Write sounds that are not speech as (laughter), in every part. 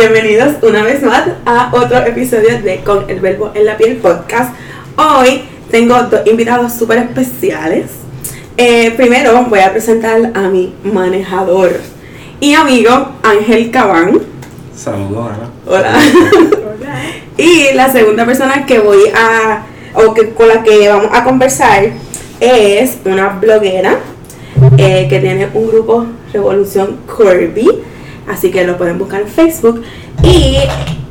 Bienvenidos una vez más a otro episodio de Con el Verbo en la Piel podcast. Hoy tengo dos invitados súper especiales. Eh, primero voy a presentar a mi manejador y amigo Ángel Cabán. Saludos, Ana. Hola. (laughs) y la segunda persona que voy a, o que, con la que vamos a conversar es una bloguera eh, que tiene un grupo Revolución Kirby. Así que lo pueden buscar en Facebook. Y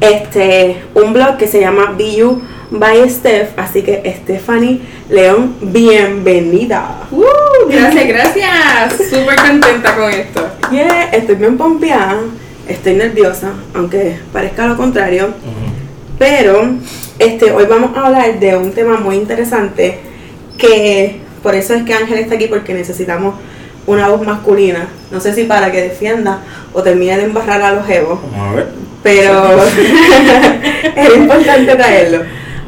este un blog que se llama BU by Steph. Así que Stephanie León, bienvenida. Uh, gracias, gracias. Súper contenta con esto. Yeah, estoy bien pompeada. Estoy nerviosa, aunque parezca lo contrario. Pero este, hoy vamos a hablar de un tema muy interesante que por eso es que Ángel está aquí porque necesitamos una voz masculina. No sé si para que defienda o termine de embarrar a los egos, Vamos a ver. pero (laughs) es importante traerlo.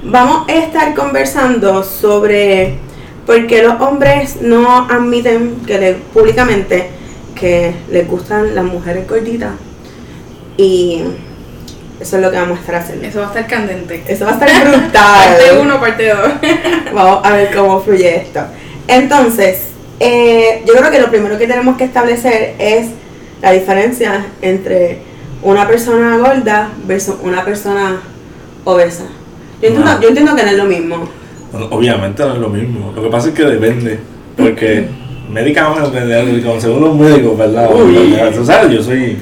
Vamos a estar conversando sobre por qué los hombres no admiten que le- públicamente que les gustan las mujeres gorditas y eso es lo que vamos a estar haciendo. Eso va a estar candente. Eso va a estar brutal. (laughs) Parte 1, parte 2. Vamos a ver cómo fluye esto. Entonces, eh, yo creo que lo primero que tenemos que establecer es la diferencia entre una persona gorda versus una persona obesa. Yo entiendo, yo entiendo que no es lo mismo. Obviamente no es lo mismo. Lo que pasa es que depende. Porque (laughs) médicamente, según los médicos, ¿verdad? Uy. Tú sabes, yo soy.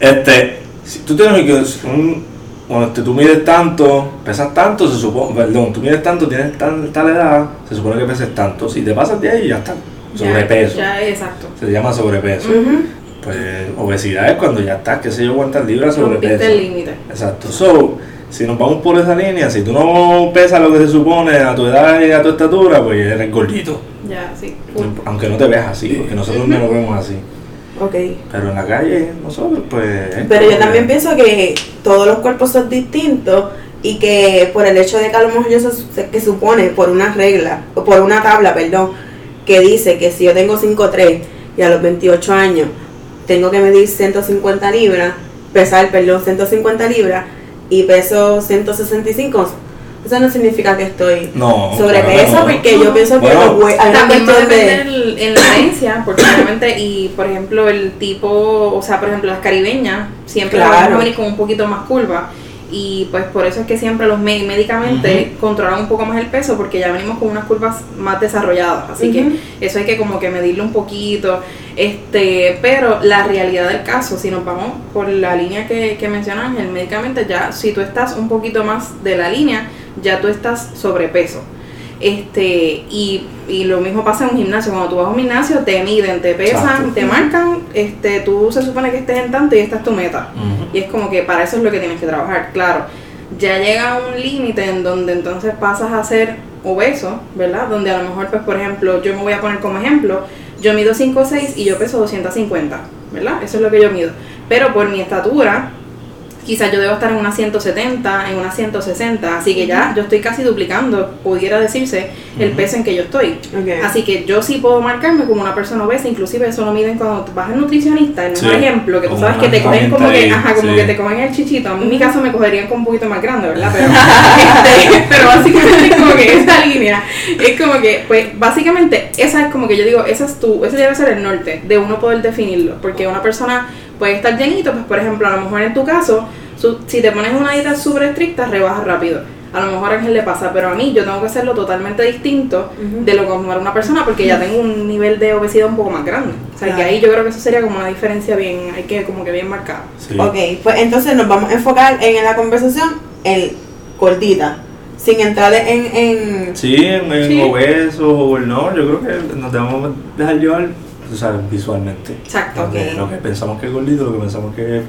Este. Si tú tienes. Un, cuando te- tú mides tanto, pesas tanto, se supone. Perdón, tú mides tanto, tienes tan, tal edad, se supone que peses tanto. Si te pasas de ahí, ya está. Sobrepeso. Ya, ya, exacto. Se llama sobrepeso. Pues obesidad es cuando ya estás, qué sé yo, cuántas libras sobrepeso. El límite. Exacto. So, si nos vamos por esa línea, si tú no pesas lo que se supone a tu edad y a tu estatura, pues eres gordito. Ya, sí. Aunque no te veas así, porque nosotros no nos vemos así. Ok. Pero en la calle, nosotros, pues. es Pero yo también pienso que todos los cuerpos son distintos y que por el hecho de que a lo mejor yo se- que supone por una regla, o por una tabla, perdón, que dice que si yo tengo 5'3 y a los 28 años tengo que medir 150 libras, pesar, perdón, 150 libras y peso 165, eso no significa que estoy No. sobrepeso claro, no. porque yo pienso que Bueno, los hue- hay una También va a de... en la herencia, porque (coughs) obviamente, y por ejemplo, el tipo, o sea, por ejemplo, las caribeñas siempre Claro. van a venir con un poquito más curva. Y pues por eso es que siempre los me- médicamente controlan un poco más el peso, porque ya venimos con unas curvas más desarrolladas. Así que eso hay que como que medirlo un poquito. Este, pero la realidad del caso, si nos vamos por la línea que, que mencionas, el médicamente ya, si tú estás un poquito más de la línea, ya tú estás sobrepeso. Este, y, y lo mismo pasa en un gimnasio, cuando tú vas a un gimnasio te miden, te pesan, Exacto. te marcan, este, tú se supone que estés en tanto y esta es tu meta. Y es como que para eso es lo que tienes que trabajar, claro. Ya llega un límite en donde entonces pasas a ser obeso, ¿verdad? Donde a lo mejor, pues por ejemplo, yo me voy a poner como ejemplo, yo mido 5'6 y yo peso 250, ¿verdad? Eso es lo que yo mido. Pero por mi estatura, quizás yo debo estar en una 170, en una 160, así que ya yo estoy casi duplicando, pudiera decirse, el peso en que yo estoy. Ok. Así que yo sí puedo marcarme como una persona obesa, inclusive eso lo miden cuando vas al nutricionista, Sí, mejor ejemplo, que tú sabes que te cogen como que, ajá, como sí. que te cogen el chichito, a mí en mi caso me cogerían con un poquito más grande, ¿verdad? (laughs) Pero, este, pero básicamente es como que esa línea, es como que, pues básicamente esa es como que yo digo, esa es tu, ese debe ser el norte de uno poder definirlo, porque una persona puede estar llenito, pues por ejemplo, a lo mejor en tu caso, su- si te pones una dieta súper estricta, rebajas rápido. A lo mejor a Ángel le pasa, pero a mí yo tengo que hacerlo totalmente distinto de lo que para una persona porque ya tengo un nivel de obesidad un poco más grande. O sea, que ahí yo creo que eso sería como una diferencia bien, hay que como que bien marcada. Sí. Ok, pues entonces nos vamos a enfocar en la conversación en cortita, sin entrar en... en Sí, en, en Sí. obesos o el no, yo creo que nos debemos dejar llevar, tú sabes, visualmente. Exacto. Lo que pensamos que es gordito, lo que pensamos que es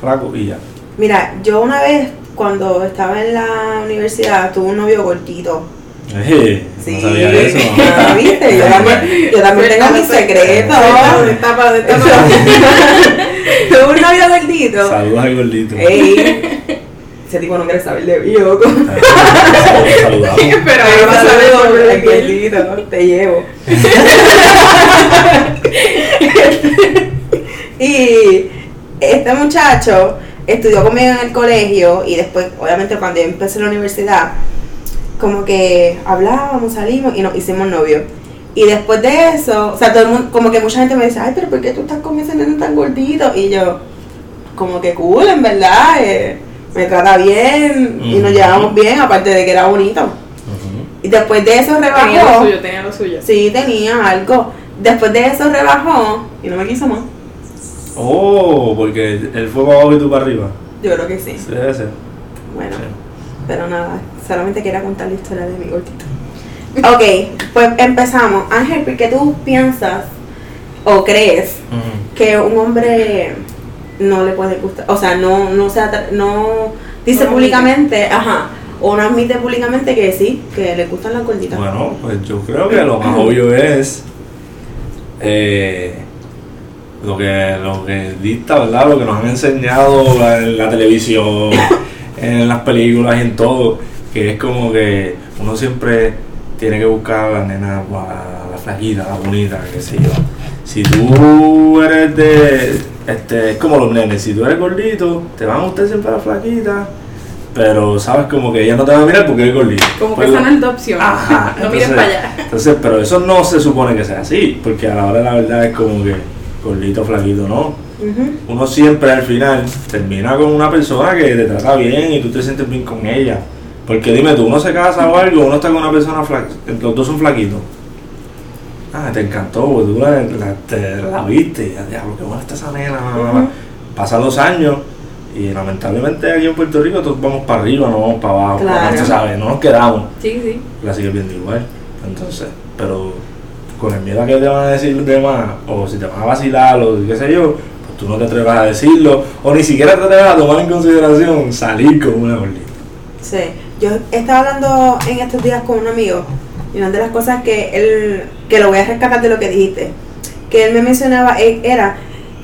flaco y ya. Mira, yo una vez cuando estaba en la universidad, tuve un novio gordito. Eh, Sí. No sabía eso. Ah, ¿viste? Yo también, yo también tengo mis secretos. Tuve un novio gordito. Saludos al gordito. Ey, ese tipo no quiere saber de mí, loco. Ah, Saludamos. Pero ahora vas a ver Saludos, por el el gordito, te llevo. (laughs) y este muchacho estudió conmigo en el colegio y después, obviamente, cuando yo empecé la universidad, como que hablábamos, salimos y nos hicimos novios. Y después de eso, o sea, todo el mundo, como que mucha gente me dice, ay, pero ¿por qué tú estás con ese nene tan gordito? Y yo, como que cool, en verdad, eh, me trata bien y nos llevamos bien, aparte de que era bonito. Y después de eso Tenía lo rebajó. suyo, tenía lo suyo. Sí, tenía algo. Después de eso rebajó y no me quiso más. Oh, porque él fue para abajo y tú para arriba. Yo creo que sí. Sí, debe ser. Bueno, Sí. pero nada, solamente quería contar la historia de mi gordito. Ok, pues empezamos. Ángel, ¿por qué tú piensas o crees que un hombre no le puede gustar? O sea, no, no, se no dice No públicamente, ajá, o no admite públicamente que sí, que le gustan las gorditas. Bueno, pues yo creo que lo más obvio es eh, lo que lo que dicta, ¿verdad? Lo que nos han enseñado en la televisión, (laughs) en las películas y en todo, que es como que uno siempre tiene que buscar a la nena, a la flaquita, la bonita, qué sé yo. Si tú eres de, este, es como los nenes, si tú eres gordito, te van a gustar siempre la flaquita, pero sabes como que ella no te va a mirar porque eres gordito. Como que Pues esa no es tu opción. Ajá, (laughs) no mires entonces- para allá. Entonces, pero eso no se supone que sea así, porque a la hora de la verdad es como que gordito, flaquito, no. Uno siempre al final termina con una persona que te trata bien y tú te sientes bien con ella. Porque dime tú, uno se casa o algo, uno está con una persona flaca, los dos son flaquitos. Ah, te encantó, porque tú la, la- te- la viste, ya, diablo, qué buena está esa nena. bla, bla, bla". Ujú. Pasan los años y lamentablemente aquí en Puerto Rico todos vamos para arriba, no vamos para abajo. Claro. Sabes, no nos quedamos Sí, sí. la sigues viendo igual. Entonces, pero con el miedo a que te van a decir los demás, o si te van a vacilar, o qué sé yo, pues tú no te atrevas a decirlo, o ni siquiera te atrevas a tomar en consideración salir con una gordita. Sí, yo estaba hablando en estos días con un amigo y una de las cosas que él, que lo voy a rescatar de lo que dijiste, que él me mencionaba e- era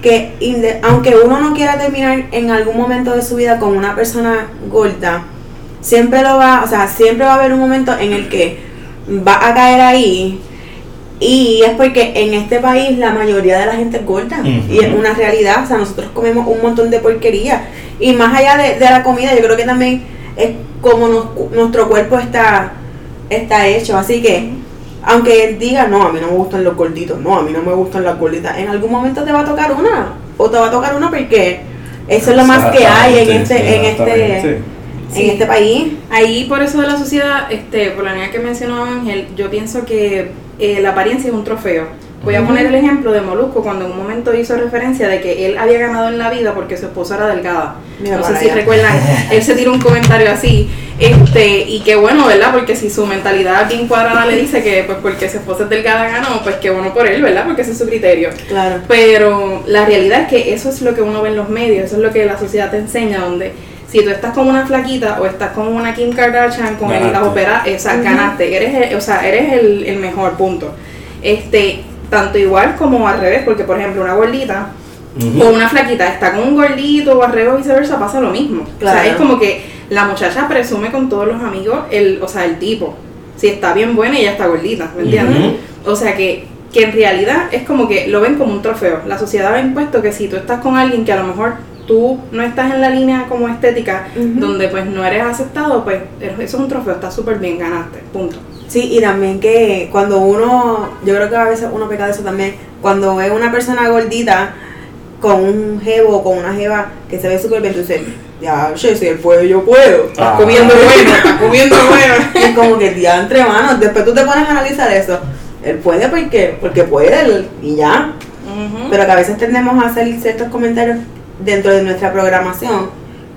que aunque uno no quiera terminar en algún momento de su vida con una persona gorda, siempre lo va, o sea, siempre va a haber un momento en el que va a caer ahí. Y es porque en este país la mayoría de la gente es gorda. Y es una realidad, o sea, nosotros comemos un montón de porquería. Y más allá de, de la comida, yo creo que también es como nos- nuestro cuerpo está, está hecho, así que aunque él diga, no, a mí no me gustan los gorditos, no, a mí no me gustan las gorditas, en algún momento te va a tocar una, o te va a tocar una porque eso es lo más que hay en este, en este, en este país. Ahí por eso de la sociedad, este, por la línea que mencionó Ángel, yo pienso que eh, la apariencia es un trofeo. Voy a poner el ejemplo de Molusco cuando en un momento hizo referencia de que él había ganado en la vida porque su esposa era delgada. Mira no sé si allá. recuerdan, (laughs) él se tiró un comentario así, este, y qué bueno, ¿verdad? Porque si su mentalidad bien cuadrada le dice que pues porque su esposa es delgada ganó, pues qué bueno por él, ¿verdad? Porque ese es su criterio. Claro. Pero la realidad es que eso es lo que uno ve en los medios, eso es lo que la sociedad te enseña, donde si tú estás con una flaquita o estás con una Kim Kardashian, con el, las óperas, o sea, ganaste, eres el, o sea, eres el, el mejor punto. Este, tanto igual como al revés, porque por ejemplo una gordita o una flaquita está con un gordito o al revés o viceversa, pasa lo mismo. O sea, es como que la muchacha presume con todos los amigos el, o sea, el tipo. Si está bien buena, ella está gordita, ¿me entiendes? O sea que, que en realidad es como que lo ven como un trofeo. La sociedad ha impuesto que si tú estás con alguien que a lo mejor tú no estás en la línea como estética, donde pues no eres aceptado, pues eso es un trofeo, está súper bien, ganaste, punto. Sí, y también que cuando uno, yo creo que a veces uno peca de eso también, cuando ve una persona gordita con un jevo o con una jeva que se ve súper bien, tú dices, ya, che, si él puede, yo puedo. Estás Ah. comiendo bueno, estás (laughs) comiendo bueno. Y como que día entre manos, después tú te pones a analizar eso. Él puede porque, porque puede él, y ya. Pero que a veces tendemos a hacer ciertos comentarios dentro de nuestra programación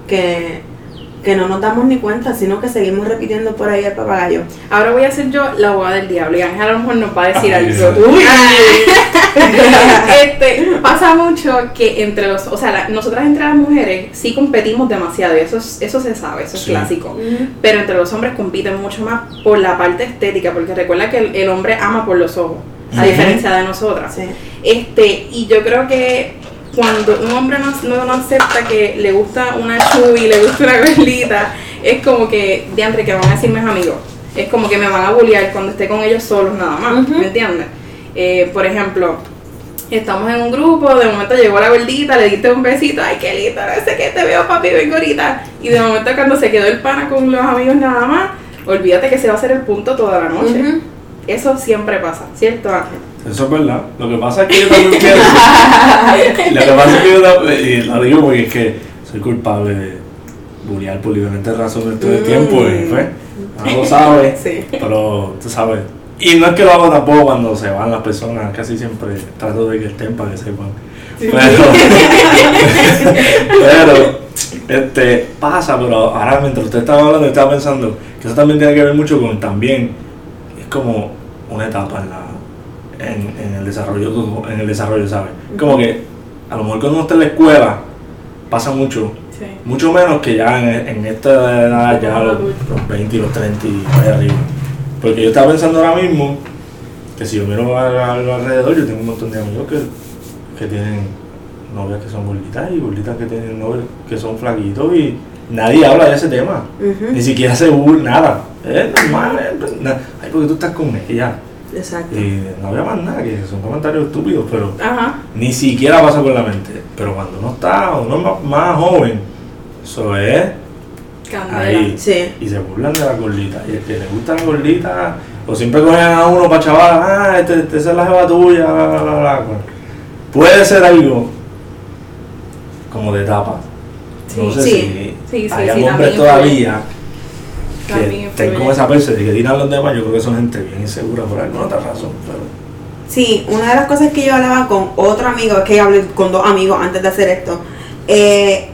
que, que no nos damos ni cuenta, sino que seguimos repitiendo por ahí el papagayo. Ahora voy a ser yo la abogada del diablo y Ángel a lo mejor nos va a decir Ay, algo. Uy. (laughs) este, pasa mucho que entre los, o sea, la- nosotras entre las mujeres sí competimos demasiado y eso, es- eso se sabe, eso es Sí. clásico. Pero entre los hombres compiten mucho más por la parte estética, porque recuerda que el, el hombre ama por los ojos, a diferencia de nosotras. Sí. Este, y yo creo que cuando un hombre no, no, no acepta que le gusta una chubi, le gusta una gordita, es como que, diantre, que van a decir mis amigos. Es como que me van a bullear cuando esté con ellos solos nada más. ¿me entiendes? Eh, por ejemplo, estamos en un grupo, de momento llegó la gordita, le diste un besito, ay, qué lindo, no sé qué, te veo papi, vengo ahorita. Y de momento cuando se quedó el pana con los amigos nada más, olvídate que se va a hacer el punto toda la noche. Eso siempre pasa, ¿cierto Ángel? Eso es verdad. Lo que pasa es que yo también quiero. (laughs) lo que pasa es que yo también. Y lo digo porque es que soy culpable de bullear por diferentes razones todo el Mm. tiempo. Y pues, no lo sabe. (laughs) Sí. Pero tú sabes. Y no es que lo hago tampoco cuando se van las personas. Casi siempre trato de que estén para que sepan. Pero. (laughs) pero. Este, pasa, pero ahora mientras usted estaba hablando, estaba pensando que eso también tiene que ver mucho con también, es como una etapa en la, en, en el desarrollo, en el desarrollo, ¿sabes? Como que a lo mejor cuando uno está en la escuela pasa mucho, Sí. mucho menos que ya en, en esta edad, ya los, los 20 y los 30 y arriba. Porque yo estaba pensando ahora mismo que si yo miro a- a- alrededor, yo tengo un montón de amigos que, que tienen novias que son gorditas y gorditas que tienen novios que son flaquitos y nadie habla de ese tema. Ujú. Ni siquiera se burla, nada. Es normal, es- na- ay, porque tú estás con ella. Exacto. Y no había más nada, que son comentarios estúpidos, pero Ajá. ni siquiera pasa por la mente. Pero cuando uno está, uno es más, más joven, eso es Candela. ahí. Sí. Y se burlan de la gordita. Y el que le gusta la gordita, o siempre cogen a uno para chaval, ah, este, este esa es la jeva tuya, bla, bla, bla, bla. Puede ser algo como de etapa. no Sí, sé sí. si Sí, hay hombres todavía que estén con esa perse de que tiran los demás, yo creo que son gente bien insegura por alguna otra razón. Pero Sí, una de las cosas que yo hablaba con otro amigo, es que hablé con dos amigos antes de hacer esto, eh,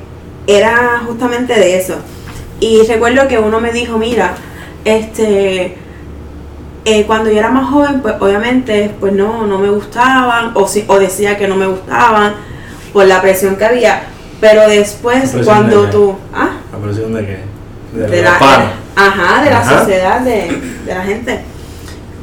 era justamente de eso. Y recuerdo que uno me dijo, mira, este, eh, cuando yo era más joven, pues obviamente, pues no, no me gustaban, o, si, o decía que no me gustaban, por la presión que había. Pero después, ¿La presión cuando de qué? tú, ah, la presión de que de, de la. Ajá, de la Ajá. sociedad, de, de la gente.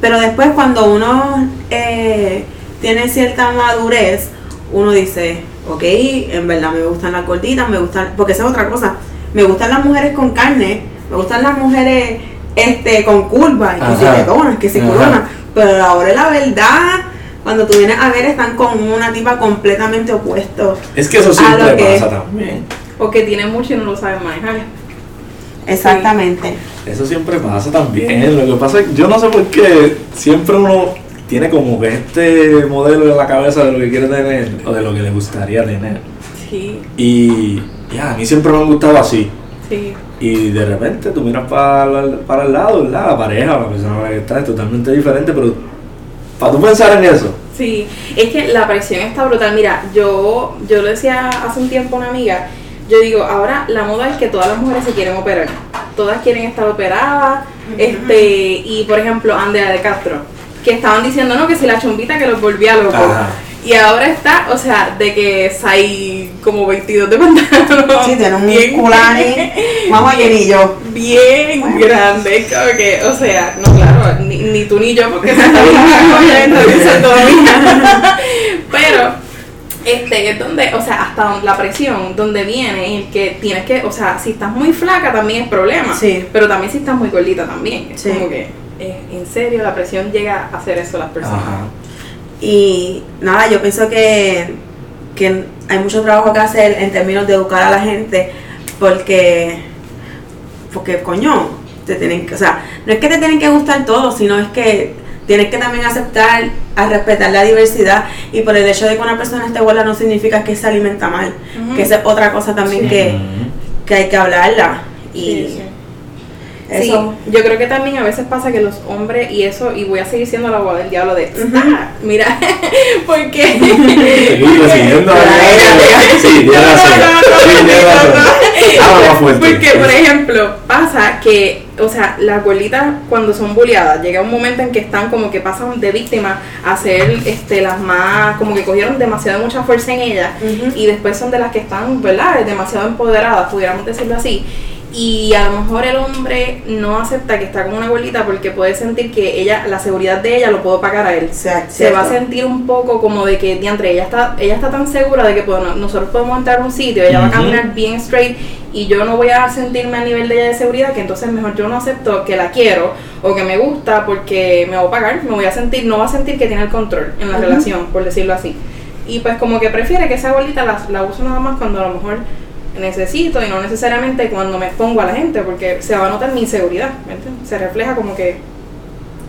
Pero después cuando uno eh, tiene cierta madurez, uno dice, ok, en verdad me gustan las gorditas, me gustan, porque esa es otra cosa, me gustan las mujeres con carne, me gustan las mujeres este con curvas, que si Ajá. tetonas, que si Ajá. coronas, pero a la verdad, cuando tú vienes a ver, están con una tipa completamente opuesto. Es que eso a siempre lo que- pasa también. O que tienen mucho y no lo saben manejar. Exactamente. Eso siempre pasa también. Lo que pasa es que yo no sé por qué siempre uno tiene como que este modelo en la cabeza de lo que quiere tener o de lo que le gustaría tener. Sí, Y ya, a mí siempre me han gustado así. sí. Y de repente tú miras para, el- para el lado, ¿verdad? La pareja, la persona con la que estás es totalmente diferente, pero para tú pensar en eso, Sí, es que la presión está brutal. Mira, yo, yo lo decía hace un tiempo a una amiga, yo digo, ahora la moda es que todas las mujeres se quieren operar. Todas quieren estar operadas. este Y por ejemplo, Andrea de Castro, que estaban diciendo, no, que si la chumbita que los volvía locos. Ajá. Y ahora está, o sea, de que hay como 22 de pantalón. Sí, tiene un bien- musculani, vamos yo. bien Bueno. grande, como que, o sea, no, claro, ni, ni tú ni yo, porque se está bien (laughs) Domingo. (laughs) Pero, este, es donde, o sea, hasta donde- la presión, donde viene, el que tienes que, o sea, si estás muy flaca también es problema, Sí. pero también si estás muy gordita también, es Sí. como que, eh, en serio, la presión llega a hacer eso a las personas. Ajá. Y nada, yo pienso que, que hay mucho trabajo que hacer en términos de educar a la gente, porque, porque coño, te tienen que, o sea, no es que te tienen que gustar todo, sino es que tienes que también aceptar, a respetar la diversidad, y por el hecho de que una persona esté gorda no significa que se alimenta mal, que esa es otra cosa también Sí. que, que hay que hablarla. Y Sí, sí. eso, Sí, yo creo que también a veces pasa que los hombres, y eso, y voy a seguir siendo la abogada del diablo de, Ujú. "Ah, mira, (laughs) (laughs) porque... Porque, por ejemplo, pasa que, o sea, las gorditas cuando son bulleadas, llega un momento en que están como que pasan de víctimas a ser este, las más, como que cogieron demasiado mucha fuerza en ellas y después son de las que están, ¿verdad? Demasiado empoderadas, pudiéramos decirlo así. Y a lo mejor el hombre no acepta que está con una gordita porque puede sentir que ella, la seguridad de ella lo puedo pagar a él. Se va a sentir un poco como de que, diantre, ella está, ella está tan segura de que podemos- nosotros podemos entrar a un sitio, ella va a caminar bien straight y yo no voy a sentirme a nivel de ella de seguridad, que entonces mejor yo no acepto que la quiero o que me gusta porque me voy a pagar, me voy a sentir, no va a sentir que tiene el control en la relación, por decirlo así. Y pues como que prefiere que esa bolita la, la uso nada más cuando a lo mejor necesito y no necesariamente cuando me expongo a la gente, porque se va a notar mi inseguridad, ¿me entiendes? Se refleja como que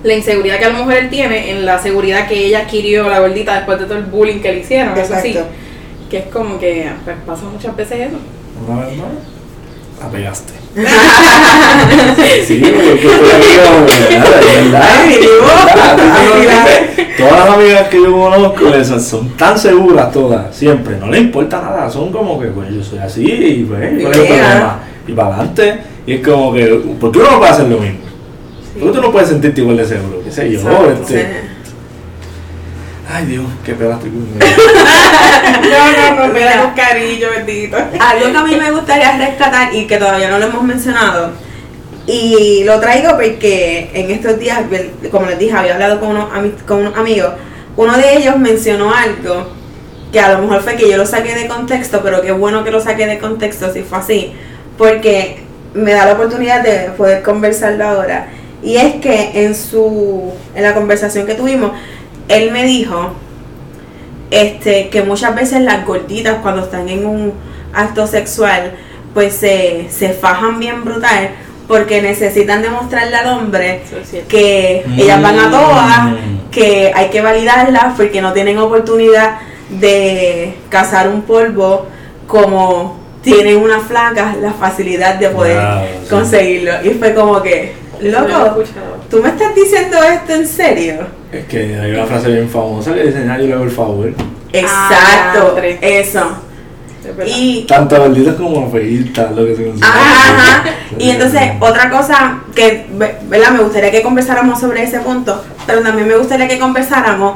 la inseguridad que a lo mejor él tiene en la seguridad que ella adquirió la gordita después de todo el bullying que le hicieron, eso sí. Exacto. Que es como que pues, pasa muchas veces eso. Una vez más, la pegaste. (laughs) Sí, no. Todas las amigas que yo conozco esas son tan seguras todas, siempre, no les importa nada, son como que, pues yo soy así y pues, ¿cuál es el Yeah. problema? Y para adelante, y es como que, ¿por qué uno no puede hacer lo mismo? ¿Por qué tú no puedes sentirte igual de seguro? ¿Qué sé yo? Este. Ay Dios, qué pedazo de (laughs) No, no, no, me da un cariño, bendito. Algo que a mí me gustaría rescatar y que todavía no lo hemos mencionado, y lo traigo porque en estos días, como les dije, había hablado con unos, con unos amigos, uno de ellos mencionó algo que a lo mejor fue que yo lo saqué de contexto, pero qué bueno que lo saqué de contexto si fue así, porque me da la oportunidad de poder conversarlo ahora. Y es que en su en la conversación que tuvimos, él me dijo este que muchas veces las gorditas cuando están en un acto sexual pues se, se fajan bien brutal porque necesitan demostrarle al hombre es que ellas van a todas, Mm. que hay que validarlas porque no tienen oportunidad de cazar un polvo como tienen una flaca la facilidad de poder Wow, sí. conseguirlo. Y fue como que, loco. ¿tú me estás diciendo esto en serio? Es que hay una frase bien famosa que dice, nadie le hago el favor. Exacto, tres. eso. Y Tanto gorditas como feitas, lo que se consigue. Ajá, ajá. Y entonces, otra cosa que, ve- ¿verdad? Me gustaría que conversáramos sobre ese punto, pero también me gustaría que conversáramos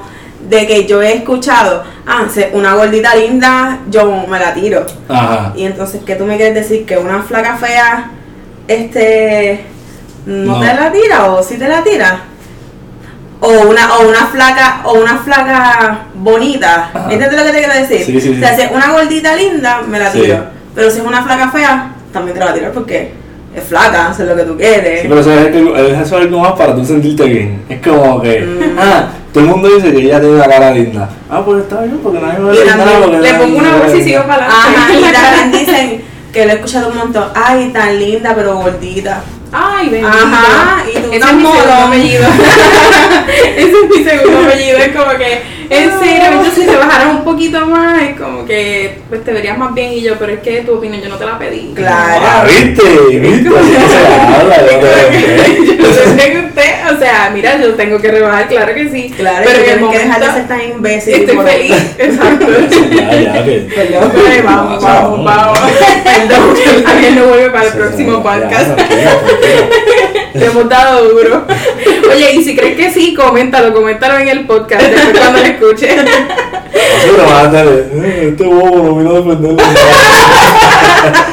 de que yo he escuchado, ah, una gordita linda, yo me la tiro. Ajá. Y entonces, ¿qué tú me quieres decir? ¿Que una flaca fea, este, no, No. te la tira o sí te la tira? O una, o una flaca, o una flaca bonita. Ajá. ¿Entiendes lo que te quiero decir? Sí, sí, O sea, si es una gordita linda, me la Sí. tiro. Pero si es una flaca fea, también te la voy a tirar porque es flaca, eso es lo que tú quieres. Sí, pero eso es, algo- eso es algo más para tú sentirte bien. Es como que, Mm. ah, todo el mundo dice que ella tiene una cara linda. Ah, pues está bien, porque nadie me ve Le pongo una voz y sigo para Ajá, y adelante. también dicen que lo he escuchado un montón. Ay, tan linda, pero gordita. Ay, bendito. Ajá, y tú Ese es mi segundo apellido. (laughs) Ese es mi segundo apellido. Es como que, en serio, entonces si te bajaras un poquito más, es como que pues te verías más bien. Y yo, pero es que tu opinión yo no te la pedí. Claro. Ah, viste, viste, que (laughs) yo que- que usted, o sea, mira, yo tengo que rebajar, claro que sí. Claro, pero pero en el tienes que dejar de momento ser tan imbécil. estoy por- feliz. (laughs) Exacto. Ya, ya, que- Perdón. Ay, vamos, vamos, vamos. Perdón, (laughs) alguien no vuelve para el próximo podcast. Le hemos dado duro. (laughs) Oye, y si crees que sí, coméntalo, coméntalo en el podcast después cuando lo escuches. Así que vas a estar, eh, este bobo no vino a.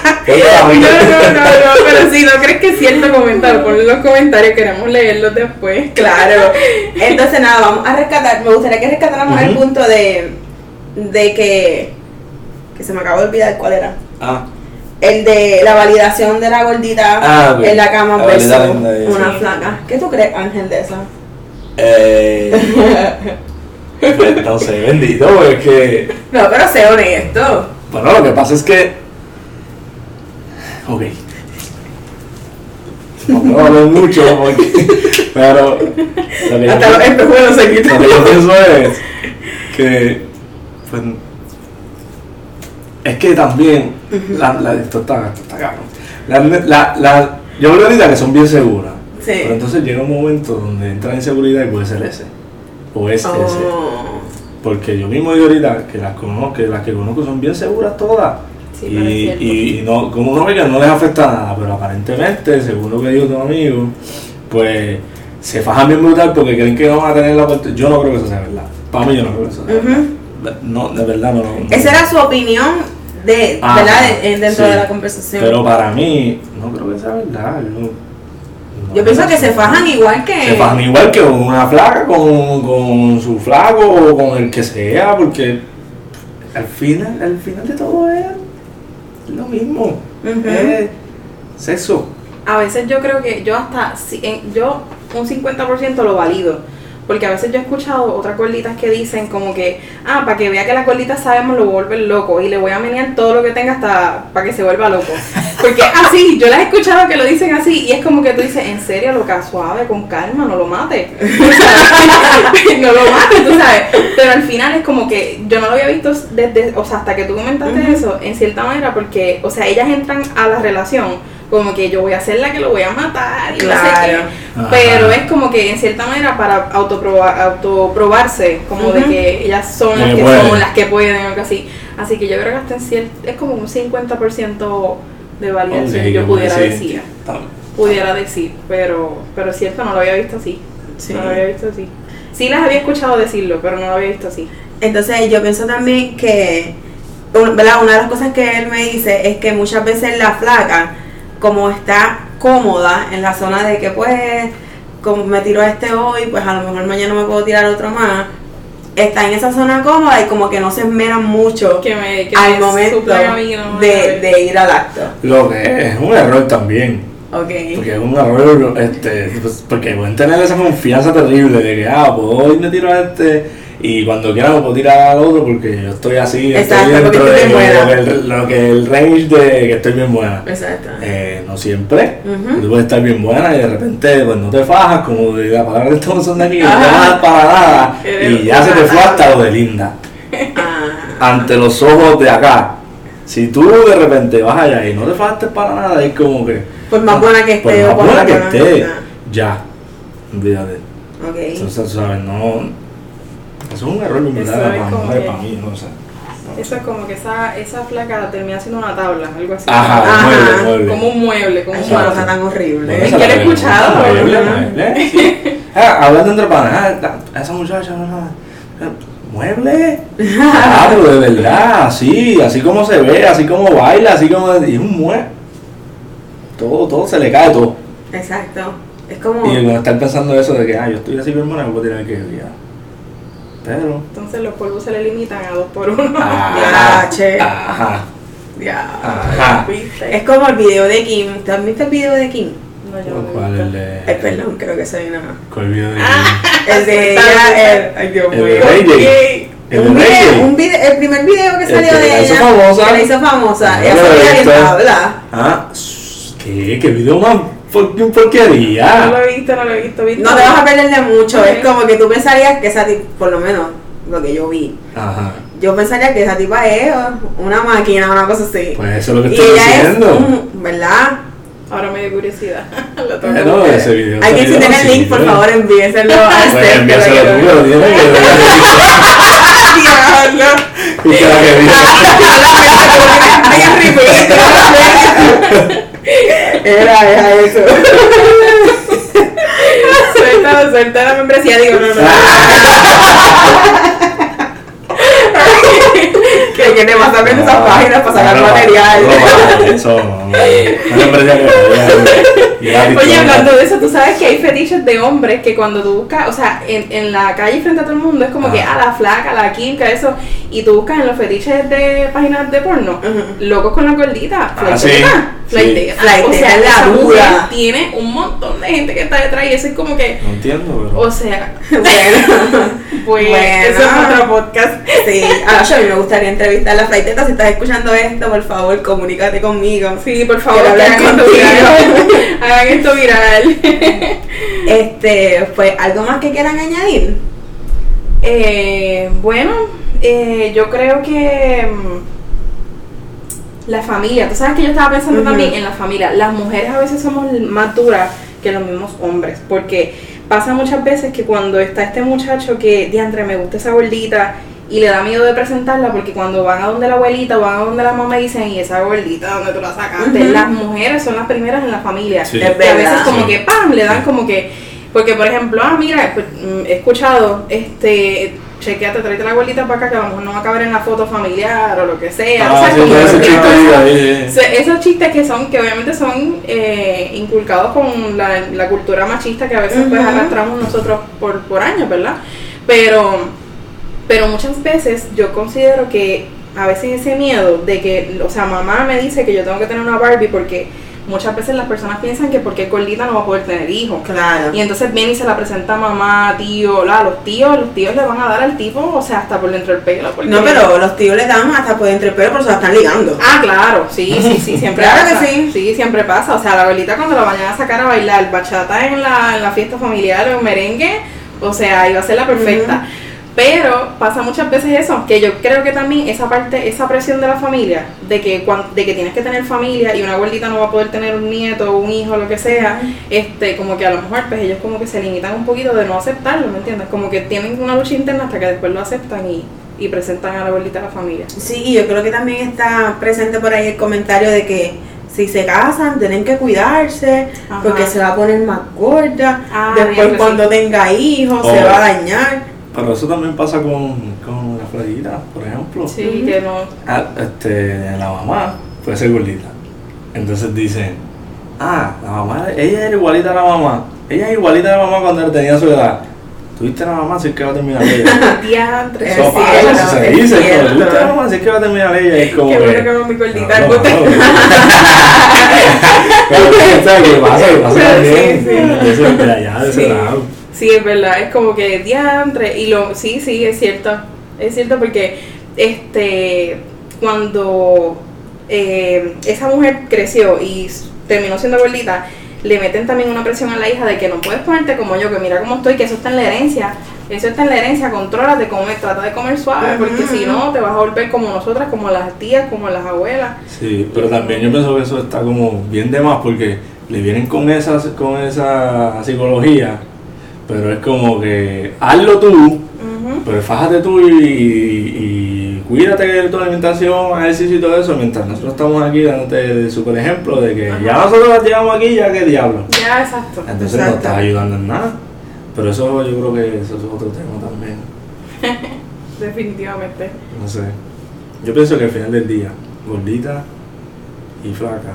(laughs) No, no, no, no, pero si no crees que es cierto, coméntalo, ponlo en los comentarios, queremos leerlos después. Claro. Entonces, nada, vamos a rescatar. Me gustaría que rescatáramos el punto de, de que. que se me acabó de olvidar cuál era. Ah, El de la validación de la gordita Ah, ok. en la cama La una flaca. ¿Qué tú crees, Ángel, de eso? eh. (laughs) sé, bendito, es que. No, pero sé honesto. Bueno, lo que pasa es que. Ok. No hablar mucho porque. Pero. Lo que, Hasta los espejuelos se lo quitan. que yo pienso es que. Pues. Es que también. la, la, esto está, esto está cabrón. La, la, yo veo ahorita que son bien seguras. Sí. Pero entonces llega un momento donde entra inseguridad y puede ser ese. O es ese. Oh, Porque yo mismo digo ahorita que las conozco, que las que conozco son bien seguras todas. Sí, y, y, no, como uno ve que no les afecta nada, pero aparentemente, según lo que dijo tu amigo, pues se fajan bien brutal porque creen que no van a tener la oportunidad. Yo no creo que eso sea verdad. Para mí yo no creo que eso sea verdad. No, de verdad no. no Esa era su opinión de, ¿verdad? De- en- dentro sí. de la conversación. Pero para mí, no creo que sea verdad. Yo, no- Yo pienso que se fajan igual que. Se fajan igual que una flaca con, con su flaco o con el que sea, porque al final, al final de todo es lo mismo. Es sexo. A veces yo creo que yo hasta, yo un 50% lo valido. Porque a veces yo he escuchado otras gorditas que dicen como que, ah, para que vea que las gorditas sabemos lo vuelven loco y le voy a menear todo lo que tenga hasta para que se vuelva loco. Porque así, yo las he escuchado que lo dicen así y es como que tú dices, en serio, loca, suave, con calma, no lo mate. (laughs) (laughs) no lo mate, tú sabes. Pero al final es como que yo no lo había visto desde, o sea, hasta que tú comentaste eso, en cierta manera, porque, o sea, ellas entran a la relación como que yo voy a ser la que lo voy a matar y no sé Claro. qué. Ajá. Pero es como que en cierta manera para autoprobar, autoprobarse, como de Ujú. que ellas son las Que que son, las que pueden o algo así. Así que yo creo que hasta en cier- es como un 50% de validación, Ok, yo pudiera decir, Pudiera decir, pero, pero es cierto, no lo había visto así. Sí. No lo había visto así. Sí las había escuchado decirlo, pero no lo había visto así. Entonces yo pienso también que, ¿verdad? Una de las cosas que él me dice es que muchas veces la flaca, como está cómoda en la zona de que pues, como me tiro a este hoy, pues a lo mejor mañana me puedo tirar otro más, está en esa zona cómoda y como que no se esmeran mucho Que me, que al me momento suplan a mí, ¿no? de, de ir al acto. Lo que es un error también. Ok. Porque es un error, este, pues, porque pueden tener esa confianza terrible de que, ah, puedo irme tiro a este y cuando quiera me puedo tirar al otro porque yo estoy así, Exacto, estoy dentro de buena. que, el, lo que el range de que estoy bien buena. Exacto. Eh, no siempre. Ujú. Tú puedes estar bien buena y de repente pues no te fajas, como de la palabra de son de aquí, no te fajas para nada (laughs) y ya se te fue hasta lo de linda. Ah. Ante los ojos de acá. Si tú de repente vas allá y no te fajaste para nada, es como que. Por más buena que esté más o por buena más que buena esté, ya. Olvídate. Ok. Entonces, ¿sabes? No. Eso es un error, es para, para mí, no sé. Eso es como que esa, esa placa termina siendo una tabla, algo así. Ajá, Ajá. mueble, mueble. Como un mueble, como Ay, un qué mueble. cosa tan horrible. Bueno, Es que he escuchado, mueble, sí. Ah, hablando entre panas, ah, esa muchacha, no, no, mueble. Claro, de verdad, así, así como se ve, así como baila, así como. Y es un mueble. Todo, todo se le cae todo. Exacto. Es como. Y cuando estar pensando eso de que, ah, yo estoy así bien buena, me puedo tirar que ya. Pero. Entonces los polvos se le limitan a dos por uno. Ah, che. Ajá. Ya. Ajá. ¿Viste? Es como el video de Kim. ¿Tú has visto el video de Kim? No, yo no lo he ¿Cuál visto. el de.? Ay, perdón, creo que soy una. ¿Cuál video de.? El de (laughs) ella, el. Ay, Dios El mío. El Un video, J. un video, el primer video que El salió que de la ella. hizo famosa. Que la hizo famosa. No Ella bien visto. tabla. Ah, ¿qué? ¿Qué video más No porquería? lo he visto, no lo he visto. No te vas a perder de mucho. Es como que tú pensarías que esa tipa, por lo menos lo que yo vi. Aja. Yo pensaría que esa tipa es una máquina, una cosa así. Pues eso es lo que y estoy ella diciendo. es un, ¿verdad? Ahora me dio curiosidad. (laughs) Lo tengo que ese video. Alguien si tiene el link, por favor, envíeselo a Pues Steph. (laughs) que lo tú, Diablo. (laughs) Y que la que viene. Era, era eso. (laughs) Suelta la membresía, digo, no, no. (laughs) vas a ver esas páginas para sacar No, material. no, Eso Oye, hablando de eso, tú sabes que hay fetiches de hombres que cuando tú buscas, o sea, en, en la calle frente a todo el mundo es como Ah. que, ah, la flaca, la quinca, eso, y tú buscas en los fetiches de páginas de porno, locos con la gordita, Ah, sí, sí. o sea, la dura. tiene un montón de gente que está detrás y eso es como que, No entiendo, pero. o sea, Bueno, pues, Bueno. eso es otro podcast. sí. A a mí me gustaría entrevistar a la flaiteta. Si estás escuchando esto, por favor, comunícate conmigo. Sí, por favor, hagan esto viral. (laughs) hagan esto viral. Este, pues, ¿algo más que quieran añadir? Eh, bueno, eh, yo creo que mm, la familia, tú sabes que yo estaba pensando también en la familia, las mujeres a veces somos más duras que los mismos hombres, porque pasa muchas veces que cuando está este muchacho que, diantre, me gusta esa gordita, y le da miedo de presentarla porque cuando van a donde la abuelita o van a donde la mamá dicen, y esa gordita, ¿dónde tú la sacaste? Las mujeres son las primeras en la familia. Sí. A veces verdad. como Sí. que, ¡pam!, le dan como que, porque por ejemplo, ah, mira, mm, he escuchado, este, chequeate, tráete la abuelita para acá que a lo mejor no va a caber en la foto familiar o lo que sea. Ah, ¿sabes? sí, Como todo ese que chiste cosas- ahí, ahí, o sea, esos chistes que son, que obviamente son eh, inculcados con la, la cultura machista que a veces pues arrastramos nosotros por, por años, ¿verdad? Pero, pero muchas veces yo considero que a veces ese miedo de que, o sea, mamá me dice que yo tengo que tener una Barbie porque muchas veces las personas piensan que porque es gordita no va a poder tener hijos. Claro. Y entonces viene y se la presenta a mamá, tío, la, los tíos, los tíos le van a dar al tipo, o sea, hasta por dentro del pelo. No, pero los tíos le dan hasta por entre pelo, pero se la están ligando. Ah, claro, sí, sí, sí, (laughs) siempre Claro que pasa. sí. Sí, siempre pasa. O sea, la abuelita cuando la vayan a sacar a bailar bachata en la, en la fiesta familiar o en merengue, o sea, iba a ser la perfecta. Pero pasa muchas veces eso, que yo creo que también esa parte, esa presión de la familia, de que cuan- de que tienes que tener familia y una abuelita no va a poder tener un nieto o un hijo, lo que sea, este, como que a lo mejor pues ellos como que se limitan un poquito de no aceptarlo, ¿me entiendes? Como que tienen una lucha interna hasta que después lo aceptan y, y presentan a la abuelita a la familia. Sí, y yo creo que también está presente por ahí el comentario de que si se casan tienen que cuidarse Ajá. porque se va a poner más gorda. Ah, Después cuando sí. tenga hijos se Oh. va a dañar. Pero eso también pasa con, con la flaquita, por ejemplo. Sí, que no. Ah, este, la mamá puede ser gordita. Entonces dicen, ah, la mamá, ella era igualita a la mamá. Ella es igualita a la mamá cuando tenía su edad. Tuviste a la mamá, así es que va a terminar ella. (laughs) Diantre. Eso Es pasa, eso se es dice, tuviste a la mamá, así es que va a terminar ella. Y es como Qué que, bueno que mami gordita, No, no, (laughs) Pero, ¿sabes qué pasa? ¿Qué pasa Sí, también? sí. De ese- de allá, de ese lado. Sí, es verdad, es como que diantre. Y lo, sí, sí, es cierto. Es cierto porque este cuando eh, esa mujer creció y terminó siendo gordita, le meten también una presión a la hija de que no puedes ponerte como yo, que mira cómo estoy, que eso está en la herencia. Eso está en la herencia, contrólate, come, trata de comer suave, porque si no te vas a volver como nosotras, como las tías, como las abuelas. Sí, pero también yo pienso que eso está como bien de más porque le vienen con esa, con esa psicología, pero es como que hazlo tú, pero fájate tú y, y cuídate de tu alimentación, ejercicio y todo eso, mientras nosotros estamos aquí dándote el super ejemplo de que ya nosotros las llevamos aquí, ya que diablo. Ya, exacto. Entonces no estás ayudando en nada. Pero eso yo creo que eso es otro tema también. (laughs) Definitivamente. No sé. Yo pienso que al final del día, gordita y flaca,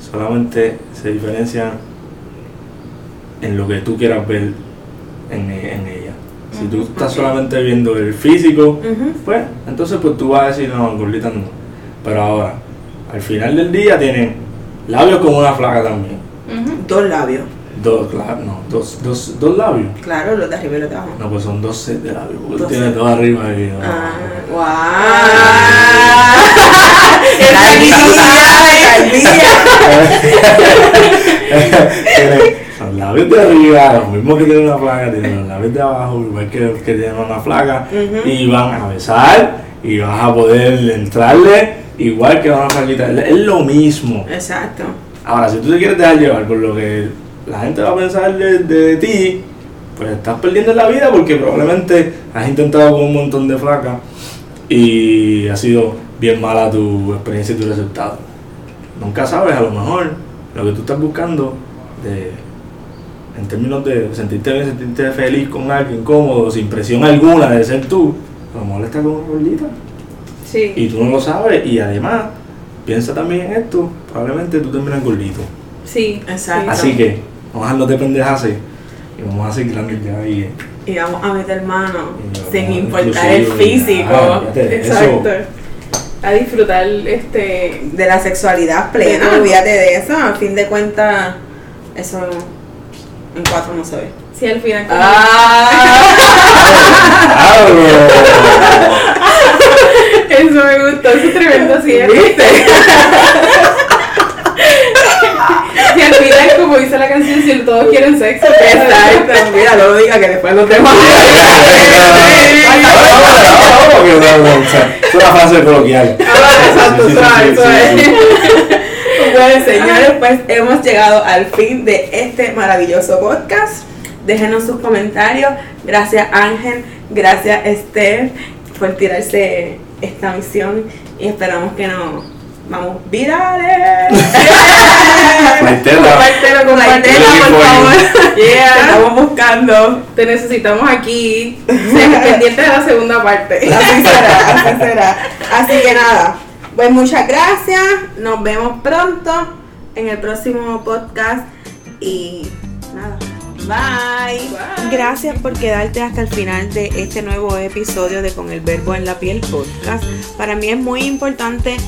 solamente se diferencian en lo que tú quieras ver en, e- en ella. Si tú estás solamente viendo el físico, pues entonces pues tú vas a decir, no, gordita no. Pero ahora, al final del día tienen labios como una flaca también. Dos labios. Dos, claro, no, dos, dos, dos labios. Claro, los de arriba y los de abajo. No, pues son dos sets de labios, porque tú Dos tienes sets. dos arriba y dos Ah, wow. (laughs) (laughs) Tiene los labios de arriba, lo mismo que tiene una flaca, tiene los labios de abajo, igual que, que tiene una flaca, Ujú. y van a besar y vas a poder entrarle igual que a una flaquita. Es es lo mismo. Exacto. Ahora, si tú te quieres dejar llevar por lo que la gente va a pensar de, de ti, pues estás perdiendo la vida porque probablemente has intentado con un montón de flacas y ha sido bien mala tu experiencia y tu resultado. Nunca sabes, a lo mejor, lo que tú estás buscando de, en términos de sentirte bien, sentirte feliz con alguien, cómodo, sin presión alguna de ser tú, a lo mejor está con una gordita Sí. y tú no lo sabes y además piensa también en esto, probablemente tú terminas gordito. Sí. Exacto. Así que vamos a dejarlo de pendejarse y vamos a seguir la ya ahí. Y vamos a meter mano Y sin importar el físico. ah, fíjate, Exacto. A disfrutar este de la sexualidad plena, olvídate de eso. A fin de cuentas, eso en cuatro no se ve. si al final eso me gustó, eso es tremendo cierre. ¿Viste? Si al final como dice la canción, si todos quieren sexo, pues, Exacto, mira, no lo diga que después los demás. Es una frase coloquial. Ah, exacto, Sí, sí, sí, suave, sí, suave. Bueno, señores, pues hemos llegado al fin de este maravilloso podcast. Déjenos sus comentarios. Gracias Ángel, gracias Esther por tirarse esta misión y esperamos que nos vamos virales. (laughs) Compártelo, compártelo, por favor. (laughs) Te Yeah. estamos buscando. Te necesitamos aquí. Pendiente de la segunda parte. Así será, así será. Así que nada, pues muchas gracias. Nos vemos pronto en el próximo podcast. Y nada, bye. Bye. Gracias por quedarte hasta el final de este nuevo episodio de Con el Verbo en la Piel podcast. Para mí es muy importante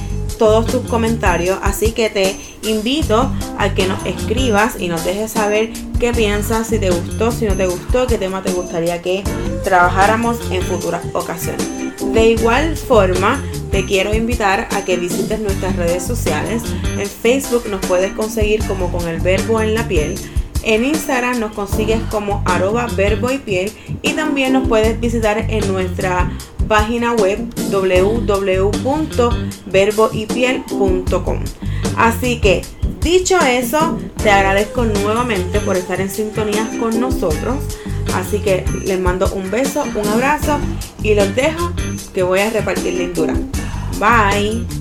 todos tus comentarios, así que te invito a que nos escribas y nos dejes saber qué piensas, si te gustó, si no te gustó, qué tema te gustaría que trabajáramos en futuras ocasiones. De igual forma, te quiero invitar a que visites nuestras redes sociales. En Facebook nos puedes conseguir como con el verbo en la piel. En Instagram nos consigues como arroba verbo y piel y también nos puedes visitar en nuestra página web www.verboypiel.com. Así que, dicho eso, te agradezco nuevamente por estar en sintonía con nosotros. Así que les mando un beso, un abrazo y los dejo que voy a repartir lindura. Bye.